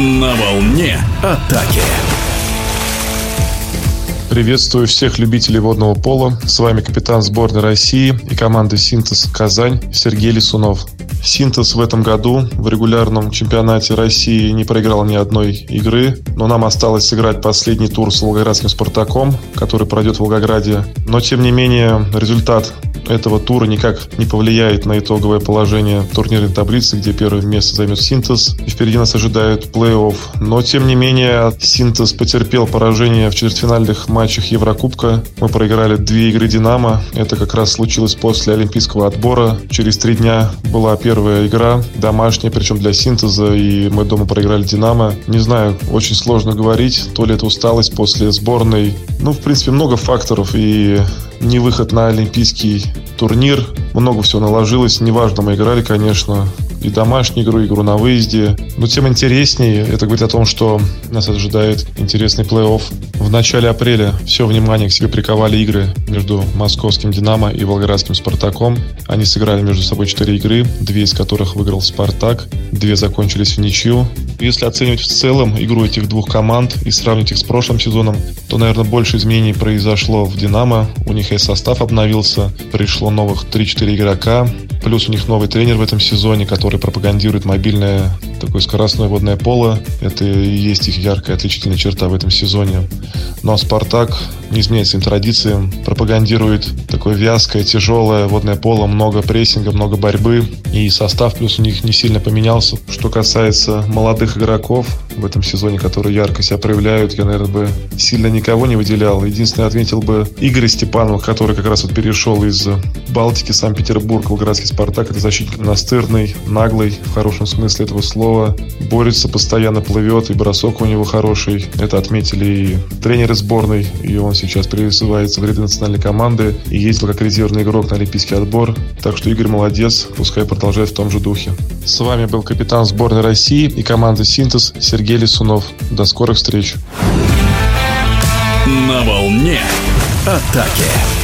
На волне атаки. Приветствую всех любителей водного пола. С вами капитан сборной России и команды «Синтез Казань» Сергей Лисунов. «Синтез» в этом году в регулярном чемпионате России не проиграл ни одной игры, но нам осталось сыграть последний тур с волгоградским «Спартаком», который пройдет в Волгограде. Но, тем не менее, результат этого тура никак не повлияет на итоговое положение турнирной таблицы, где первое место займет Синтез. И впереди нас ожидает плей-офф. Но, тем не менее, Синтез потерпел поражение в четвертьфинальных матчах Еврокубка. Мы проиграли две игры «Динамо». Это как раз случилось после олимпийского отбора. Через три дня была первая игра, домашняя, причем для Синтеза, и мы дома проиграли «Динамо». Не знаю, очень сложно говорить, то ли это усталость после сборной. Ну, в принципе, много факторов, и не выход на олимпийский турнир. Много всего наложилось. Неважно, мы играли, конечно, и домашнюю игру, игру на выезде. Но тем интереснее, это говорит о том, что нас ожидает интересный плей-офф. В начале апреля все внимание к себе приковали игры между московским «Динамо» и волгоградским «Спартаком». Они сыграли между собой четыре игры, две из которых выиграл «Спартак», две закончились в ничью. Если оценивать в целом игру этих двух команд и сравнить их с прошлым сезоном, то, наверное, больше изменений произошло в «Динамо». У них и состав обновился, пришло новых 3-4 игрока, плюс у них новый тренер в этом сезоне, который пропагандирует мобильное такое скоростное водное поло. Это и есть их яркая отличительная черта в этом сезоне. Но «Спартак» не изменяет своим традициям, пропагандирует такое вязкое, тяжелое водное поло, много прессинга, много борьбы. И состав плюс у них не сильно поменялся. Что касается молодых игроков в этом сезоне, которые ярко себя проявляют, я, наверное, бы сильно никого не выделял. Единственное, отметил бы Игоря Степанова, который как раз вот перешел из Балтики, Санкт-Петербург, Волгоградский «Спартак». Это защитник настырный, наглый, в хорошем смысле этого слова. Борется, постоянно плывет, и бросок у него хороший. Это отметили и тренеры сборной, и он сейчас призывается в ряды национальной команды и ездил как резервный игрок на олимпийский отбор. Так что Игорь молодец, пускай продолжает в том же духе. С вами был капитан сборной России и команды «Синтез» Сергей Лисунов. До скорых встреч. На волне атаки.